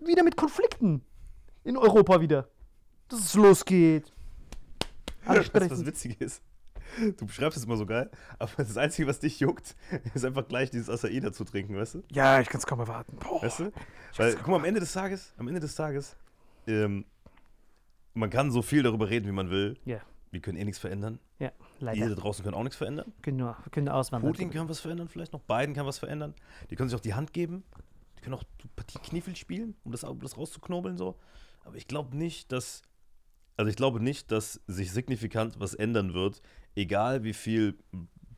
wieder mit Konflikten in Europa wieder. Dass es losgeht. Weißt du, was witzig ist? Du beschreibst es immer so geil, aber das Einzige, was dich juckt, ist einfach gleich dieses Acai dazu trinken, weißt du? Ja, ich kann es kaum erwarten. Boah. Weißt du? Weil, guck mal, am Ende des Tages, am Ende des Tages, ähm, man kann so viel darüber reden, wie man will. Ja, Wir können eh nichts verändern. ja, Die leider. hier da draußen können auch nichts verändern. Nur, wir können auswandern. Putin kann was verändern, vielleicht noch. Biden kann was verändern. Die können sich auch die Hand geben. Die können auch die Partie Kniffel spielen, um das, um das rauszuknobeln, so. Aber ich glaube nicht, dass. Also ich glaube nicht, dass sich signifikant was ändern wird, egal wie viel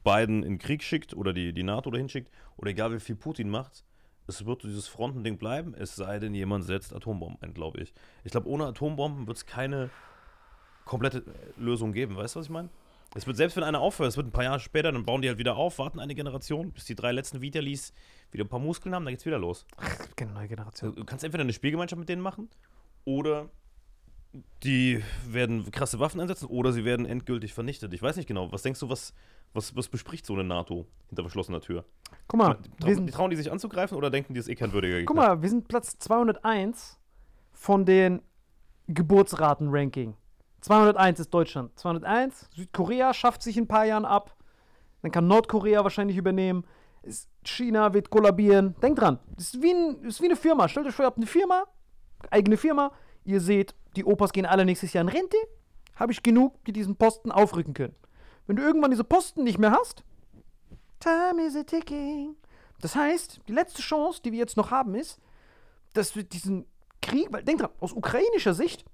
Biden in den Krieg schickt oder die, die NATO dahin schickt, oder egal wie viel Putin macht. Es wird dieses Frontending bleiben, es sei denn, jemand setzt Atombomben ein, glaube ich. Ich glaube, ohne Atombomben wird es keine komplette äh, Lösung geben. Weißt du, was ich meine? Es wird, selbst wenn einer aufhört, es wird ein paar Jahre später, dann bauen die halt wieder auf, warten eine Generation, bis die drei letzten Vitalis wieder ein paar Muskeln haben, dann geht's wieder los. Keine neue Generation. Du kannst entweder eine Spielgemeinschaft mit denen machen oder die werden krasse Waffen einsetzen oder sie werden endgültig vernichtet. Ich weiß nicht genau. Was denkst du, was, was, was bespricht so eine NATO hinter verschlossener Tür? Guck mal, Trau, sind, trauen die sich anzugreifen oder denken die, es ist eh kein würdiger Gegner? guck mal, wir sind Platz 201 von den Geburtsraten-Ranking. 201 ist Deutschland. 201, Südkorea schafft sich in ein paar Jahren ab. Dann kann Nordkorea wahrscheinlich übernehmen. China wird kollabieren. Denkt dran, das ist wie, ein, ist wie eine Firma. Stellt euch vor, ihr habt eine Firma, eigene Firma. Ihr seht, die Opas gehen alle nächstes Jahr in Rente. Habe ich genug, die diesen Posten aufrücken können. Wenn du irgendwann diese Posten nicht mehr hast, Time is a ticking. Das heißt, die letzte Chance, die wir jetzt noch haben, ist, dass wir diesen Krieg, weil denk dran, aus ukrainischer Sicht,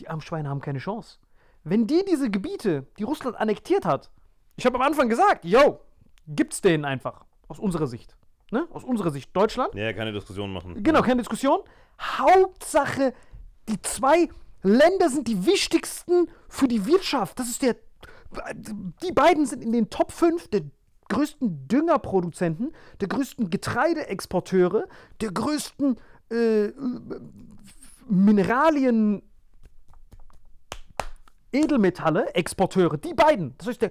die armen Schweine haben keine Chance. Wenn die diese Gebiete, die Russland annektiert hat, ich habe am Anfang gesagt, yo, gibt's denen einfach, aus unserer Sicht. Ne? Aus unserer Sicht Deutschland. Ja, keine Diskussion machen. Genau, keine Diskussion. Hauptsache, die zwei Länder sind die wichtigsten für die Wirtschaft. Das ist der. Die beiden sind in den Top 5 der größten Düngerproduzenten, der größten Getreideexporteure, der größten äh, Mineralien. Edelmetalle, Exporteure, die beiden. Das heißt, der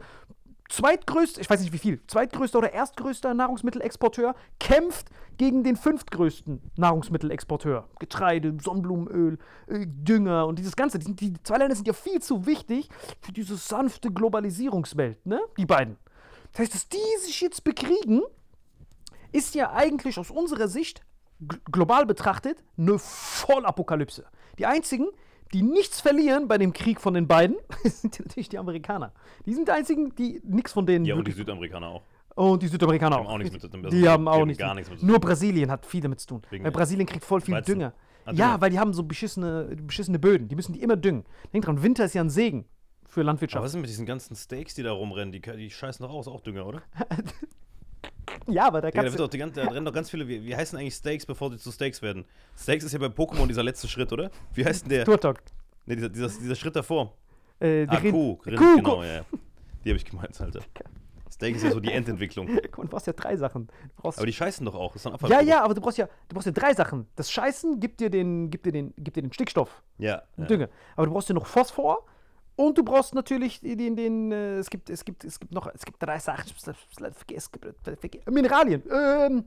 zweitgrößte, ich weiß nicht wie viel, zweitgrößter oder erstgrößter Nahrungsmittelexporteur kämpft gegen den fünftgrößten Nahrungsmittelexporteur. Getreide, Sonnenblumenöl, äh, Dünger und dieses Ganze. Die, die zwei Länder sind ja viel zu wichtig für diese sanfte Globalisierungswelt, ne? Die beiden. Das heißt, dass die sich jetzt bekriegen, ist ja eigentlich aus unserer Sicht gl- global betrachtet eine Vollapokalypse. Die einzigen, die nichts verlieren bei dem Krieg von den beiden, sind ja natürlich die Amerikaner. Die sind die einzigen, die nichts von denen Ja, und die Südamerikaner auch. und die Südamerikaner Die haben auch. auch nichts mit- mit- die also, haben die auch haben nichts. gar mit- nichts mit zu tun. Nur Brasilien hat viel damit zu tun. Wegen- Weil Brasilien kriegt voll viel Weizen. Dünger. Ah, ja, Dünger. weil die haben so beschissene, beschissene Böden. Die müssen die immer düngen. Denk dran, Winter ist ja ein Segen für Aber Landwirtschaft. was ist denn mit diesen ganzen Steaks, die da rumrennen? Die, die scheißen doch aus, auch Dünger, oder? ja, aber da Ja, da, kannst wird ganze, da rennen doch ganz viele. Wie, wie heißen eigentlich Steaks, bevor sie zu Steaks werden? Steaks ist ja bei Pokémon dieser letzte Schritt, oder? Wie heißt denn der? Turtok. Ne, dieser, dieser, dieser Schritt davor. Äh, Ah, die Kuh, Kuh, genau, ja. ja. Die habe ich gemeint, Alter. Steak ist ja so die Endentwicklung. Guck mal, du brauchst ja drei Sachen. Aber die scheißen doch auch. Das ist ja, ja, aber du brauchst ja, du brauchst ja drei Sachen. Das Scheißen gibt dir den, gibt dir den, gibt dir den Stickstoff, Ja. den ja. Dünger. Aber du brauchst ja noch Phosphor und du brauchst natürlich den, den, äh, es gibt, es gibt, es gibt noch, es gibt drei Sachen. Gibt, es gibt Mineralien. Ähm,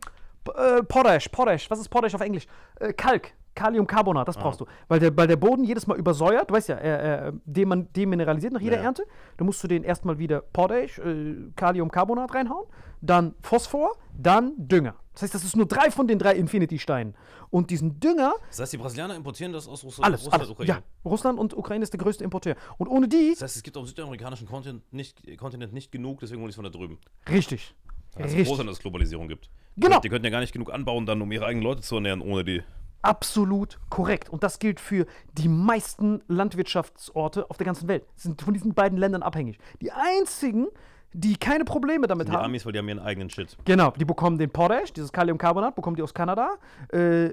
äh, Potash, Potash. Was ist Potash auf Englisch? Äh, Kalk. Kaliumcarbonat, das brauchst du. Weil der, weil der Boden jedes Mal übersäuert, du weißt ja, er, er deman- demineralisiert nach jeder Ja. Ernte. Da musst du den erstmal wieder Potash, äh, Kaliumcarbonat reinhauen, dann Phosphor, dann Dünger. Das heißt, das ist nur drei von den drei Infinity-Steinen. Und diesen Dünger, Das heißt, die Brasilianer importieren das aus Russland, alles, Russland alles. Ukraine. Ja, Russland und Ukraine ist der größte Importeur. Und ohne die, Das heißt, es gibt auf dem südamerikanischen Kontinent nicht, Kontinent nicht genug, deswegen holen die es von da drüben. richtig. Das ist Richtig. groß, dass es Globalisierung gibt. Genau. Die könnten ja gar nicht genug anbauen, dann um ihre eigenen Leute zu ernähren, ohne die. Absolut korrekt. Und das gilt für die meisten Landwirtschaftsorte auf der ganzen Welt. Sind von diesen beiden Ländern abhängig. Die einzigen, die keine Probleme damit Die haben. Amis, weil die haben ihren eigenen Shit. Genau, die bekommen den Potash, dieses Kaliumcarbonat, bekommen die aus Kanada. Äh,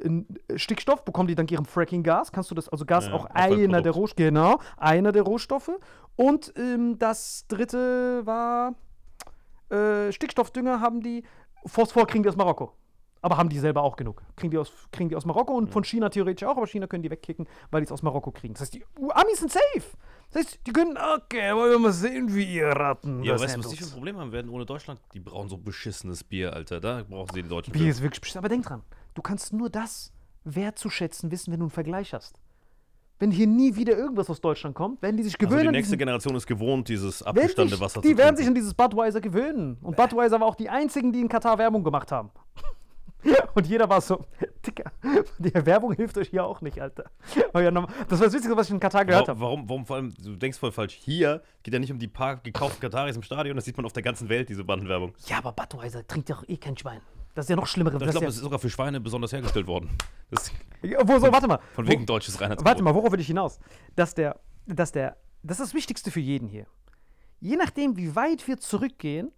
Stickstoff bekommen die dank ihrem Fracking-Gas. Kannst du das, also Gas Ja, auch einer der Rohstoffe, genau, einer der Rohstoffe. Und ähm, das dritte war äh, Stickstoffdünger haben die, Phosphor kriegen die aus Marokko. Aber haben die selber auch genug. Kriegen die aus, kriegen die aus Marokko und von China theoretisch auch, aber China können die wegkicken, weil die es aus Marokko kriegen. Das heißt, die Amis sind safe. Das heißt, die können, okay, wollen wir mal sehen, wie ihr Ratten. Ja, das weißt du, was die für ein Problem haben werden ohne Deutschland? Die brauchen so beschissenes Bier, Alter. Da brauchen sie die Deutschen. Bier für. ist wirklich beschissen. Aber denk dran, du kannst nur das wertzuschätzen wissen, wenn du einen Vergleich hast. Wenn hier nie wieder irgendwas aus Deutschland kommt, werden die sich Also gewöhnen. die an nächste Generation ist gewohnt, dieses werden abgestandene Wasser Die zu werden trinken. sich an dieses Budweiser gewöhnen. Und Budweiser war auch die einzigen, die in Katar Werbung gemacht haben. Und jeder war so, Dicker, die Werbung hilft euch hier auch nicht, Alter. Das war das Witzigste, was ich in Katar gehört habe. warum, warum vor allem, du denkst voll falsch, hier geht ja nicht um die paar gekauften Kataris im Stadion, das sieht man auf der ganzen Welt, diese Bandenwerbung. Ja, aber Budweiser trinkt ja auch eh kein Schwein. Das ist ja noch schlimmer. Ich Das glaube, es ist sogar für Schweine besonders hergestellt worden. Das wo, so, warte mal. von wegen deutsches Reinheitsgebot. Warte mal, worauf will ich hinaus? Dass der, dass der, das ist das Wichtigste für jeden hier. Je nachdem, wie weit wir zurückgehen,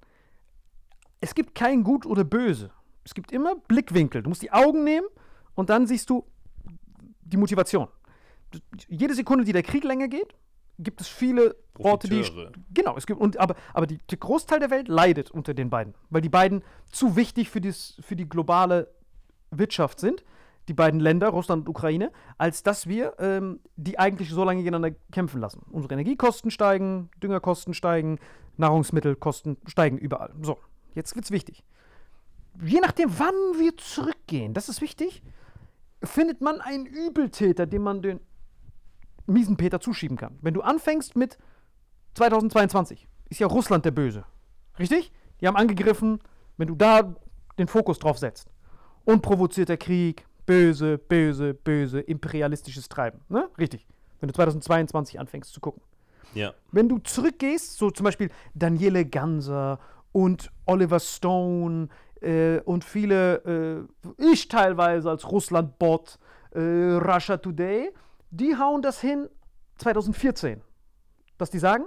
es gibt kein Gut oder Böse. Es gibt immer Blickwinkel. Du musst die Augen nehmen und dann siehst du die Motivation. Jede Sekunde, die der Krieg länger geht, gibt es viele Orte, die. Genau, es gibt, und, aber, aber die, der Großteil der Welt leidet unter den beiden, weil die beiden zu wichtig für, dies, für die globale Wirtschaft sind, die beiden Länder, Russland und Ukraine, als dass wir ähm, die eigentlich so lange gegeneinander kämpfen lassen. Unsere Energiekosten steigen, Düngerkosten steigen, Nahrungsmittelkosten steigen überall. So, jetzt wird's wichtig. Je nachdem, wann wir zurückgehen, das ist wichtig, findet man einen Übeltäter, dem man den miesen Peter zuschieben kann. Wenn du anfängst mit 2022, ist ja Russland der Böse. Richtig? Die haben angegriffen, wenn du da den Fokus drauf setzt. Unprovozierter Krieg, böse, böse, böse, imperialistisches Treiben. Ne? Richtig. Wenn du 2022 anfängst zu gucken. Ja. Wenn du zurückgehst, so zum Beispiel Daniele Ganser und Oliver Stone äh, und viele, äh, ich teilweise als Russland-Bot, äh, Russia Today, die hauen das hin 2014. Dass die sagen,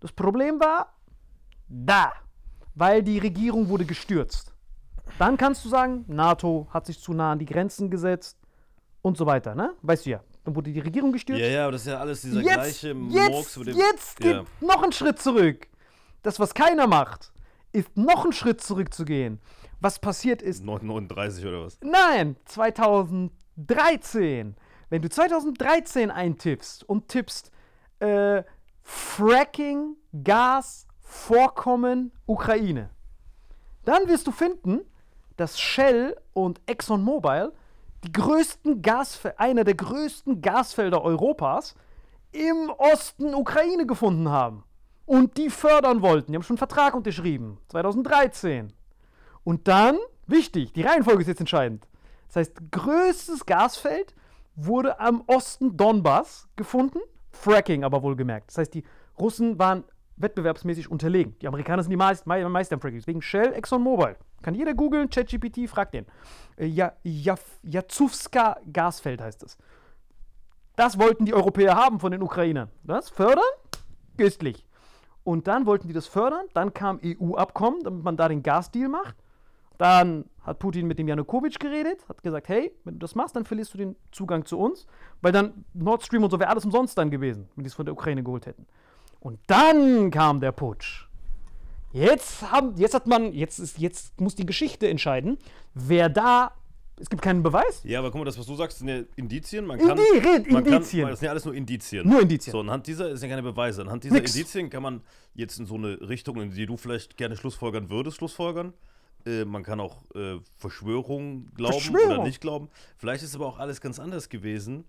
das Problem war da, weil die Regierung wurde gestürzt. Dann kannst du sagen, NATO hat sich zu nah an die Grenzen gesetzt und so weiter, ne? Weißt du ja. Dann wurde die Regierung gestürzt Ja, ja, aber das ist ja alles dieser jetzt, gleiche Murks jetzt, jetzt geht ja. noch einen Schritt zurück. Das, was keiner macht, ist noch einen Schritt zurückzugehen. Was passiert ist, 939 oder was? nein, 2013. Wenn du 2013 eintippst und tippst äh, Fracking, Gas, Vorkommen, Ukraine, dann wirst du finden, dass Shell und ExxonMobil die größten Gasfe einer der größten Gasfelder Europas im Osten Ukraine gefunden haben. Und die fördern wollten. Die haben schon einen Vertrag unterschrieben. 2013. Und dann, wichtig, die Reihenfolge ist jetzt entscheidend. Das heißt, größtes Gasfeld wurde am Osten Donbass gefunden. Fracking aber wohlgemerkt. Das heißt, die Russen waren wettbewerbsmäßig unterlegen. Die Amerikaner sind die meist, mei- Meister im Fracking. Deswegen Shell, ExxonMobil. Kann jeder googeln, ChatGPT, fragt den. Äh, ja, ja, Gasfeld heißt es. Das wollten die Europäer haben von den Ukrainern. Das fördern? Köstlich. Und dann wollten die das fördern. Dann kam EU-Abkommen, damit man da den Gasdeal macht. Dann hat Putin mit dem Janukowitsch geredet, hat gesagt, hey, wenn du das machst, dann verlierst du den Zugang zu uns. Weil dann Nord Stream und so wäre alles umsonst dann gewesen, wenn die es von der Ukraine geholt hätten. Und dann kam der Putsch. Jetzt, haben, jetzt hat man, jetzt, ist, jetzt muss die Geschichte entscheiden, wer da, es gibt keinen Beweis, Ja, aber guck mal, das, was du sagst, sind ja Indizien. Man Indi- kann, man Indizien. Kann, das sind ja alles nur Indizien. Nur Indizien. So, anhand dieser ist ja keine Beweise. Anhand dieser Nix. Indizien kann man jetzt in so eine Richtung, in die du vielleicht gerne schlussfolgern würdest, schlussfolgern. Äh, man kann auch äh, Verschwörungen glauben Verschwörung. oder nicht glauben. Vielleicht ist aber auch alles ganz anders gewesen.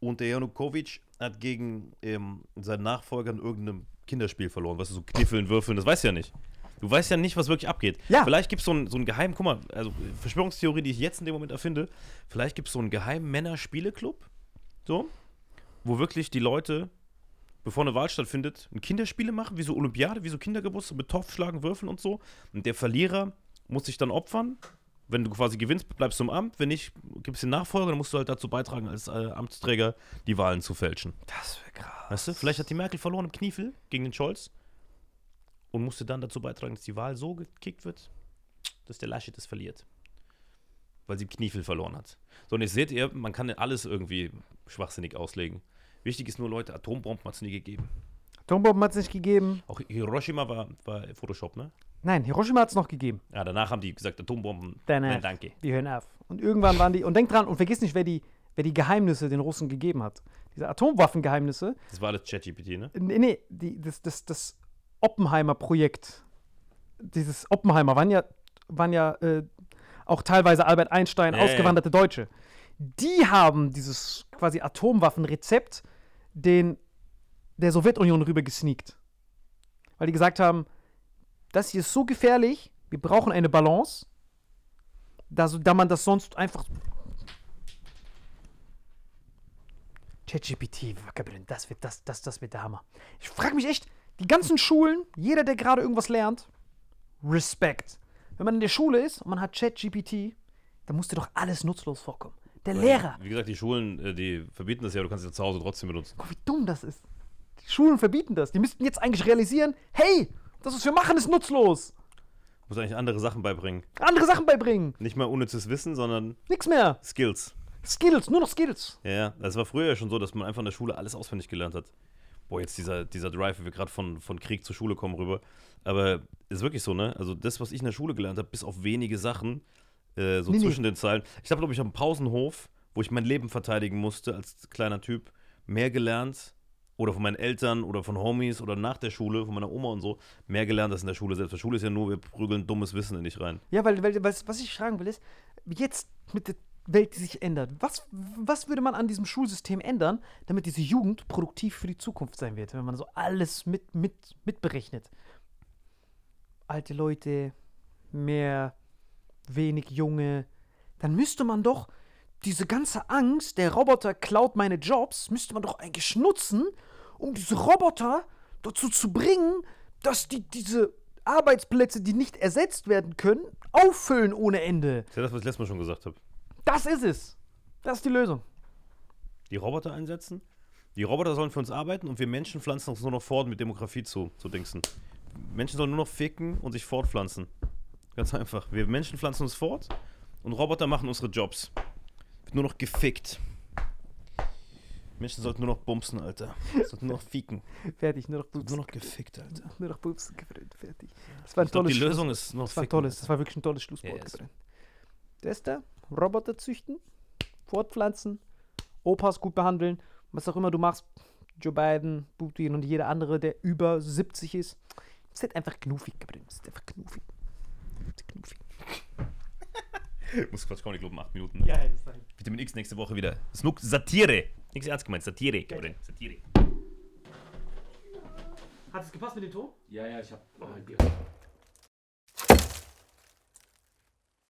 Und der Janukowitsch hat gegen ähm, seinen Nachfolger in irgendeinem Kinderspiel verloren. Weißt du, so Kniffeln, Würfeln, das weißt du ja nicht. Du weißt ja nicht, was wirklich abgeht. Ja. Vielleicht gibt es so einen so geheimen, guck mal, also Verschwörungstheorie, die ich jetzt in dem Moment erfinde, vielleicht gibt es so einen geheimen Männer-Spiele-Club, so, wo wirklich die Leute, bevor eine Wahl stattfindet, ein Kinderspiele machen, wie so Olympiade, wie so Kindergeburtstag mit Topf, Schlagen, Würfeln und so. Und der Verlierer muss sich dann opfern. Wenn du quasi gewinnst, bleibst du im Amt. Wenn nicht, gibt es den Nachfolger, dann musst du halt dazu beitragen, als äh, Amtsträger die Wahlen zu fälschen. Das wäre krass. Weißt du, vielleicht hat die Merkel verloren im Kniefel gegen den Scholz und musste dann dazu beitragen, dass die Wahl so gekickt wird, dass der Laschet es verliert. Weil sie im Kniefel verloren hat. So, und jetzt seht ihr, man kann ja alles irgendwie schwachsinnig auslegen. Wichtig ist nur, Leute, Atombomben hat es nie gegeben. Atombomben hat es nicht gegeben. Auch Hiroshima war, war Photoshop, ne? Nein, Hiroshima hat es noch gegeben. Ja, danach haben die gesagt, Atombomben, Danach. nein, danke. Die hören auf. Und irgendwann waren die. Und denk dran, und vergiss nicht, wer die, wer die Geheimnisse den Russen gegeben hat. Diese Atomwaffengeheimnisse. Das war alles ChatGPT, ne? Nee, nee, die, das, das, das Oppenheimer-Projekt. Dieses Oppenheimer waren ja, waren ja äh, auch teilweise Albert Einstein, Ja, ausgewanderte Deutsche. Die haben dieses quasi Atomwaffenrezept den, der Sowjetunion rüber gesneakt. Weil die gesagt haben, das hier ist so gefährlich, wir brauchen eine Balance, da, so- da man das sonst einfach. ChatGPT, das wird, das, das, das wird der Hammer. Ich frage mich echt, die ganzen Schulen, jeder, der gerade irgendwas lernt, Respekt. Wenn man in der Schule ist und man hat ChatGPT, dann muss dir doch alles nutzlos vorkommen. Der Lehrer, Wie gesagt, die Schulen, äh, die verbieten das ja, du kannst es ja zu Hause trotzdem benutzen. guck, wie dumm das ist. Die Schulen verbieten das. Die müssten jetzt eigentlich realisieren, hey, das, was wir machen, ist nutzlos. Du musst eigentlich andere Sachen beibringen. Andere Sachen beibringen. Nicht mal unnützes Wissen, sondern Nix mehr. Skills. Skills, nur noch Skills. Ja, ja, das war früher ja schon so, dass man einfach in der Schule alles auswendig gelernt hat. Boah, jetzt dieser, dieser Drive, wie wir gerade von, von Krieg zur Schule kommen rüber. Aber ist wirklich so, ne? Also das, was ich in der Schule gelernt habe, bis auf wenige Sachen, äh, so Nee, nee. zwischen den Zeilen. Ich habe, glaube ich, am Pausenhof, wo ich mein Leben verteidigen musste als kleiner Typ, mehr gelernt. Oder von meinen Eltern oder von Homies oder nach der Schule, von meiner Oma und so, mehr gelernt als in der Schule selbst. Weil Schule ist ja nur, wir prügeln dummes Wissen in dich rein. Ja, weil, weil was, was ich fragen will, ist, jetzt mit der Welt, die sich ändert, was, was würde man an diesem Schulsystem ändern, damit diese Jugend produktiv für die Zukunft sein wird, wenn man so alles mit, mit, mitberechnet? Alte Leute, mehr, wenig Junge, dann müsste man doch diese ganze Angst, der Roboter klaut meine Jobs, müsste man doch eigentlich nutzen, um diese Roboter dazu zu bringen, dass die diese Arbeitsplätze, die nicht ersetzt werden können, auffüllen ohne Ende. Das ist ja das, was ich letztes Mal schon gesagt habe. Das ist es. Das ist die Lösung. die Roboter einsetzen. Die Roboter sollen für uns arbeiten und wir Menschen pflanzen uns nur noch fort, mit Demografie zu, zu dingsen. Menschen sollen nur noch ficken und sich fortpflanzen. Ganz einfach. Wir Menschen pflanzen uns fort und Roboter machen unsere Jobs. Wird nur noch gefickt. Menschen sollten nur noch bumsen, Alter. Sollten nur noch ficken. Fertig, nur noch Boobs. Nur noch gefickt, Alter. nur noch Boobs gefreut. Fertig. Das war ein Ich tolles die Schluss- Lösung ist noch Das war ein tolles, das war wirklich ein tolles Schlusswort. Yes. Der ist da, Roboter züchten, fortpflanzen, Opas gut behandeln, was auch immer du machst, Joe Biden, Putin und jeder andere, der über 70 ist. Es ist einfach knuffig. Es ist einfach knuffig. Ist knuffig. Muss Quatsch Comedy Club um 8 Minuten. Ja, das ist Vitamin X nächste Woche wieder. Snook Satire. Nichts ernst gemeint. Satire, Gabriel. Satire. Hat es gepasst mit dem Ton? Ja, ja, ich hab. Oh,